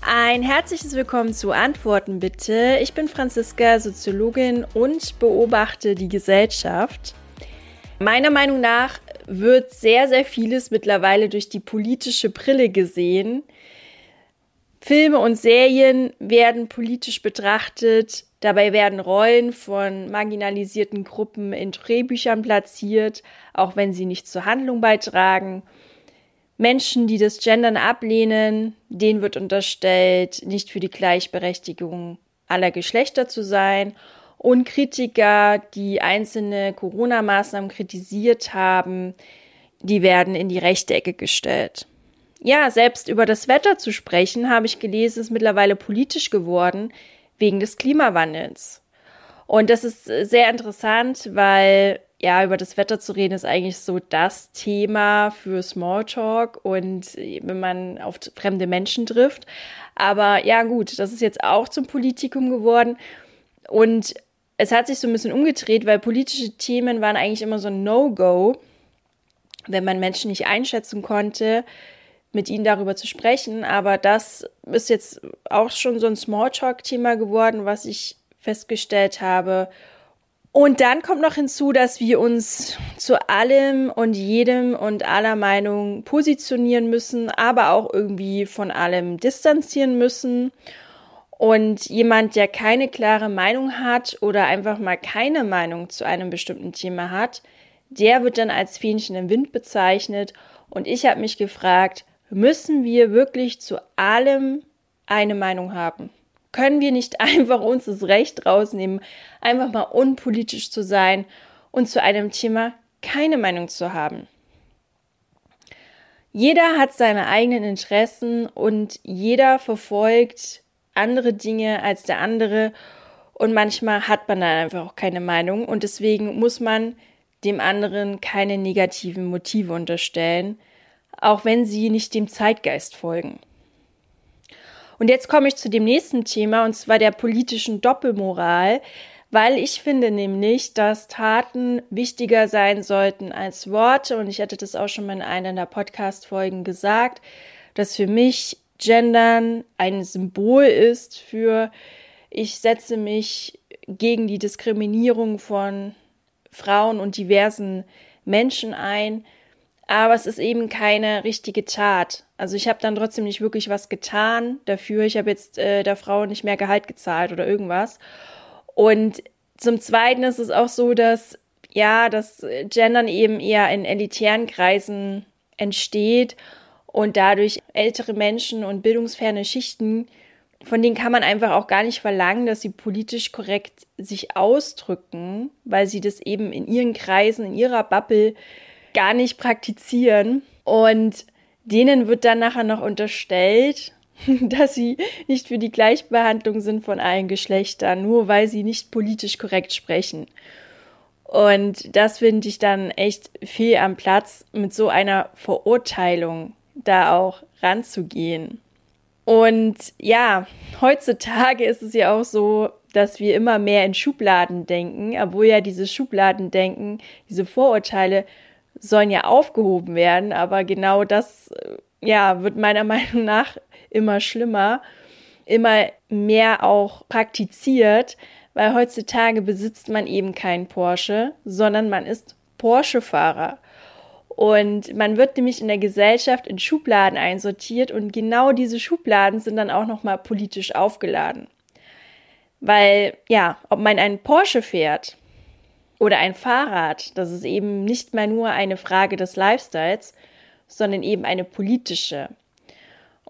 Ein herzliches Willkommen zu Antworten bitte. Ich bin Franziska, Soziologin und beobachte die Gesellschaft. Meiner Meinung nach wird sehr, sehr vieles mittlerweile durch die politische Brille gesehen. Filme und Serien werden politisch betrachtet. Dabei werden Rollen von marginalisierten Gruppen in Drehbüchern platziert, auch wenn sie nicht zur Handlung beitragen. Menschen, die das Gendern ablehnen, denen wird unterstellt, nicht für die Gleichberechtigung aller Geschlechter zu sein. Und Kritiker, die einzelne Corona-Maßnahmen kritisiert haben, die werden in die rechte Ecke gestellt. Ja, selbst über das Wetter zu sprechen, habe ich gelesen, ist mittlerweile politisch geworden wegen des Klimawandels. Und das ist sehr interessant, weil ja, über das Wetter zu reden ist eigentlich so das Thema für Smalltalk und wenn man auf fremde Menschen trifft. Aber ja, gut, das ist jetzt auch zum Politikum geworden. Und es hat sich so ein bisschen umgedreht, weil politische Themen waren eigentlich immer so ein No-Go, wenn man Menschen nicht einschätzen konnte, mit ihnen darüber zu sprechen. Aber das ist jetzt auch schon so ein Smalltalk-Thema geworden, was ich festgestellt habe. Und dann kommt noch hinzu, dass wir uns zu allem und jedem und aller Meinung positionieren müssen, aber auch irgendwie von allem distanzieren müssen. Und jemand, der keine klare Meinung hat oder einfach mal keine Meinung zu einem bestimmten Thema hat, der wird dann als Fähnchen im Wind bezeichnet. Und ich habe mich gefragt, müssen wir wirklich zu allem eine Meinung haben? Können wir nicht einfach uns das Recht rausnehmen, einfach mal unpolitisch zu sein und zu einem Thema keine Meinung zu haben? Jeder hat seine eigenen Interessen und jeder verfolgt andere Dinge als der andere und manchmal hat man dann einfach auch keine Meinung und deswegen muss man dem anderen keine negativen Motive unterstellen, auch wenn sie nicht dem Zeitgeist folgen. Und jetzt komme ich zu dem nächsten Thema, und zwar der politischen Doppelmoral, weil ich finde nämlich, dass Taten wichtiger sein sollten als Worte. Und ich hatte das auch schon mal in einer der Podcast-Folgen gesagt, dass für mich Gendern ein Symbol ist für, ich setze mich gegen die Diskriminierung von Frauen und diversen Menschen ein aber es ist eben keine richtige Tat. Also ich habe dann trotzdem nicht wirklich was getan dafür. Ich habe jetzt äh, der Frau nicht mehr Gehalt gezahlt oder irgendwas. Und zum Zweiten ist es auch so, dass ja, das Gendern eben eher in elitären Kreisen entsteht und dadurch ältere Menschen und bildungsferne Schichten, von denen kann man einfach auch gar nicht verlangen, dass sie politisch korrekt sich ausdrücken, weil sie das eben in ihren Kreisen, in ihrer Bubble gar nicht praktizieren. Und denen wird dann nachher noch unterstellt, dass sie nicht für die Gleichbehandlung sind von allen Geschlechtern, nur weil sie nicht politisch korrekt sprechen. Und das finde ich dann echt fehl am Platz, mit so einer Verurteilung da auch ranzugehen. Und ja, heutzutage ist es ja auch so, dass wir immer mehr in Schubladen denken, obwohl ja dieses Schubladendenken, diese Vorurteile sollen ja aufgehoben werden, aber genau das äh, ja, wird meiner Meinung nach immer schlimmer, immer mehr auch praktiziert, weil heutzutage besitzt man eben kein Porsche, sondern man ist Porsche-Fahrer. Und man wird nämlich in der Gesellschaft in Schubladen einsortiert und genau diese Schubladen sind dann auch nochmal politisch aufgeladen. Weil, ja, ob man einen Porsche fährt oder ein Fahrrad, das ist eben nicht mehr nur eine Frage des Lifestyles, sondern eben eine politische.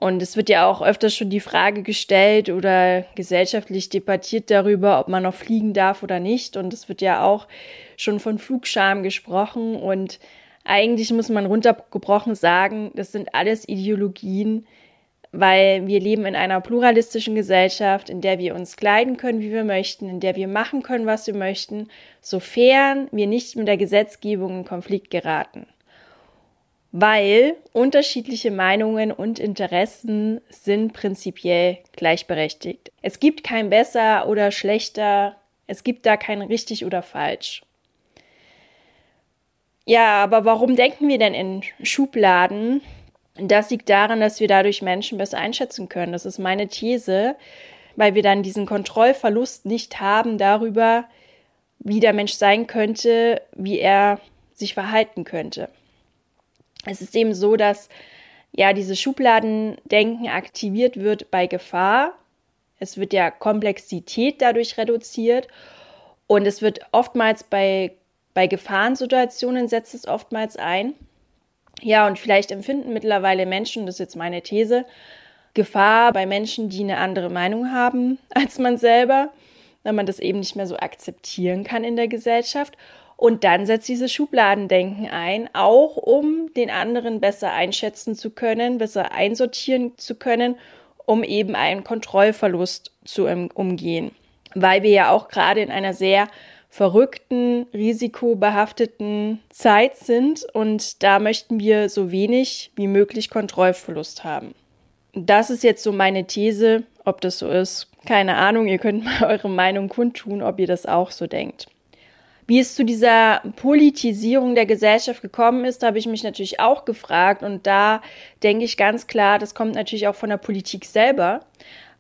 Und es wird ja auch öfters schon die Frage gestellt oder gesellschaftlich debattiert darüber, ob man noch fliegen darf oder nicht. Und es wird ja auch schon von Flugscham gesprochen. Und eigentlich muss man runtergebrochen sagen, das sind alles Ideologien, weil wir leben in einer pluralistischen Gesellschaft, in der wir uns kleiden können, wie wir möchten, in der wir machen können, was wir möchten, sofern wir nicht mit der Gesetzgebung in Konflikt geraten. Weil unterschiedliche Meinungen und Interessen sind prinzipiell gleichberechtigt. Es gibt kein besser oder schlechter, es gibt da kein richtig oder falsch. Ja, aber warum denken wir denn in Schubladen? Das liegt daran, dass wir dadurch Menschen besser einschätzen können. Das ist meine These, weil wir dann diesen Kontrollverlust nicht haben darüber, wie der Mensch sein könnte, wie er sich verhalten könnte. Es ist eben so, dass ja dieses Schubladendenken aktiviert wird bei Gefahr. Es wird ja Komplexität dadurch reduziert und es wird oftmals bei, bei Gefahrensituationen setzt es oftmals ein. Ja, und vielleicht empfinden mittlerweile Menschen, das ist jetzt meine These, Gefahr bei Menschen, die eine andere Meinung haben als man selber, wenn man das eben nicht mehr so akzeptieren kann in der Gesellschaft. Und dann setzt dieses Schubladendenken ein, auch um den anderen besser einschätzen zu können, besser einsortieren zu können, um eben einen Kontrollverlust zu umgehen. Weil wir ja auch gerade in einer sehr verrückten, risikobehafteten Zeit sind und da möchten wir so wenig wie möglich Kontrollverlust haben. Das ist jetzt so meine These, ob das so ist. Keine Ahnung, ihr könnt mal eure Meinung kundtun, ob ihr das auch so denkt. Wie es zu dieser Politisierung der Gesellschaft gekommen ist, habe ich mich natürlich auch gefragt. Und da denke ich ganz klar, das kommt natürlich auch von der Politik selber.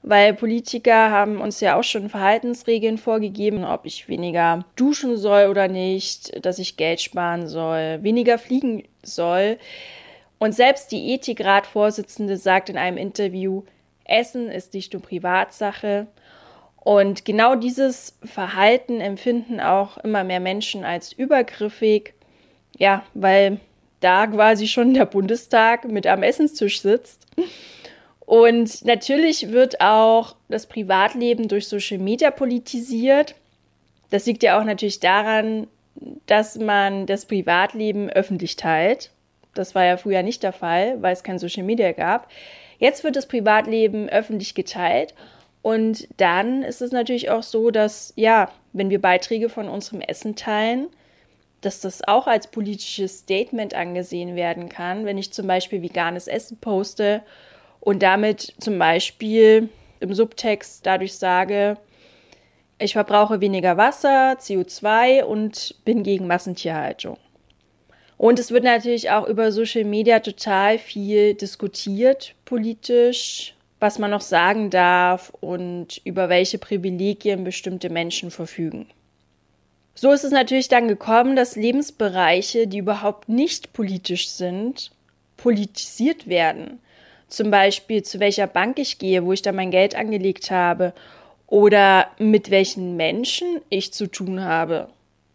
Weil Politiker haben uns ja auch schon Verhaltensregeln vorgegeben, ob ich weniger duschen soll oder nicht, dass ich Geld sparen soll, weniger fliegen soll. Und selbst die Ethikratvorsitzende sagt in einem Interview, Essen ist nicht nur Privatsache. Und genau dieses Verhalten empfinden auch immer mehr Menschen als übergriffig. Ja, weil da quasi schon der Bundestag mit am Essenstisch sitzt. Und natürlich wird auch das Privatleben durch Social Media politisiert. Das liegt ja auch natürlich daran, dass man das Privatleben öffentlich teilt. Das war ja früher nicht der Fall, weil es kein Social Media gab. Jetzt wird das Privatleben öffentlich geteilt und dann ist es natürlich auch so, dass, ja, wenn wir Beiträge von unserem Essen teilen, dass das auch als politisches Statement angesehen werden kann. Wenn ich zum Beispiel veganes Essen poste und damit zum Beispiel im Subtext dadurch sage, ich verbrauche weniger Wasser, CO2 und bin gegen Massentierhaltung. Und es wird natürlich auch über Social Media total viel diskutiert, politisch, was man noch sagen darf und über welche Privilegien bestimmte Menschen verfügen. So ist es natürlich dann gekommen, dass Lebensbereiche, die überhaupt nicht politisch sind, politisiert werden. Zum Beispiel, zu welcher Bank ich gehe, wo ich da mein Geld angelegt habe oder mit welchen Menschen ich zu tun habe.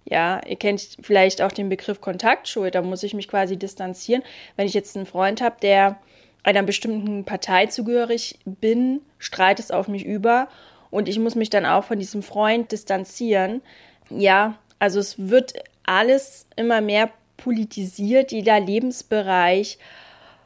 Ja, ihr kennt vielleicht auch den Begriff Kontaktschuld, da muss ich mich quasi distanzieren. Wenn ich jetzt einen Freund habe, der einer bestimmten Partei zugehörig bin, strahlt es auf mich über und ich muss mich dann auch von diesem Freund distanzieren. Ja, also es wird alles immer mehr politisiert, jeder Lebensbereich,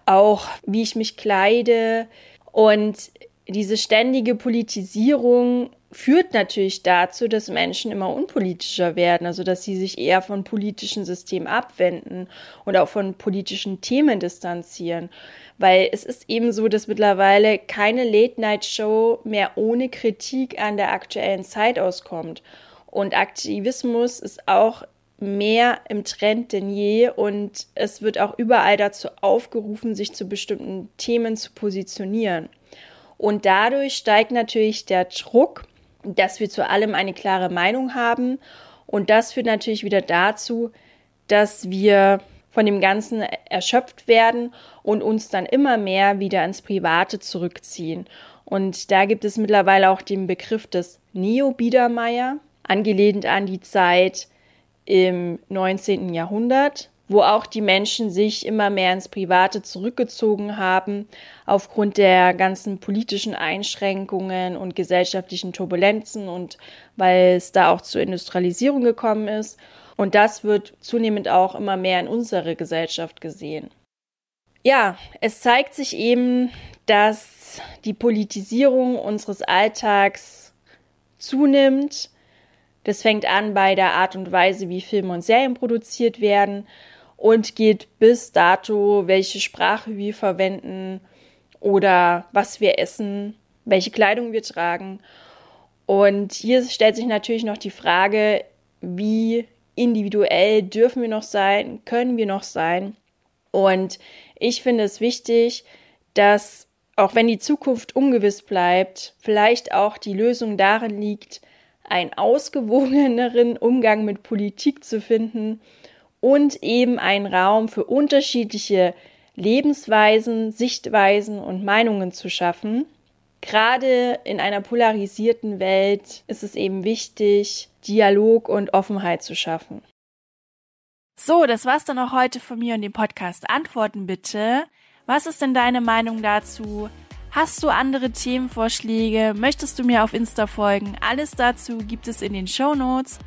auch wie ich mich kleide und diese ständige Politisierung führt natürlich dazu, dass Menschen immer unpolitischer werden, also dass sie sich eher von politischen Systemen abwenden und auch von politischen Themen distanzieren. Weil es ist eben so, dass mittlerweile keine Late-Night-Show mehr ohne Kritik an der aktuellen Zeit auskommt. Und Aktivismus ist auch mehr im Trend denn je und es wird auch überall dazu aufgerufen, sich zu bestimmten Themen zu positionieren. Und dadurch steigt natürlich der Druck, dass wir zu allem eine klare Meinung haben. Und das führt natürlich wieder dazu, dass wir von dem Ganzen erschöpft werden und uns dann immer mehr wieder ins Private zurückziehen. Und da gibt es mittlerweile auch den Begriff des Neo-Biedermeier, angelehnt an die Zeit im 19. Jahrhundert wo auch die Menschen sich immer mehr ins Private zurückgezogen haben, aufgrund der ganzen politischen Einschränkungen und gesellschaftlichen Turbulenzen und weil es da auch zur Industrialisierung gekommen ist. Und das wird zunehmend auch immer mehr in unserer Gesellschaft gesehen. Ja, es zeigt sich eben, dass die Politisierung unseres Alltags zunimmt. Das fängt an bei der Art und Weise, wie Filme und Serien produziert werden und geht bis dato, welche Sprache wir verwenden oder was wir essen, welche Kleidung wir tragen. Und hier stellt sich natürlich noch die Frage, wie individuell dürfen wir noch sein, können wir noch sein. Und ich finde es wichtig, dass auch wenn die Zukunft ungewiss bleibt, vielleicht auch die Lösung darin liegt, einen ausgewogeneren Umgang mit Politik zu finden und eben einen Raum für unterschiedliche Lebensweisen, Sichtweisen und Meinungen zu schaffen. Gerade in einer polarisierten Welt ist es eben wichtig, Dialog und Offenheit zu schaffen. So, das war's dann auch heute von mir und dem Podcast. Antworten bitte. Was ist denn deine Meinung dazu? Hast du andere Themenvorschläge? Möchtest du mir auf Insta folgen? Alles dazu gibt es in den Show Notes.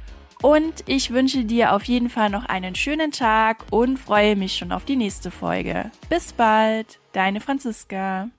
Und ich wünsche dir auf jeden Fall noch einen schönen Tag und freue mich schon auf die nächste Folge. Bis bald, deine Franziska.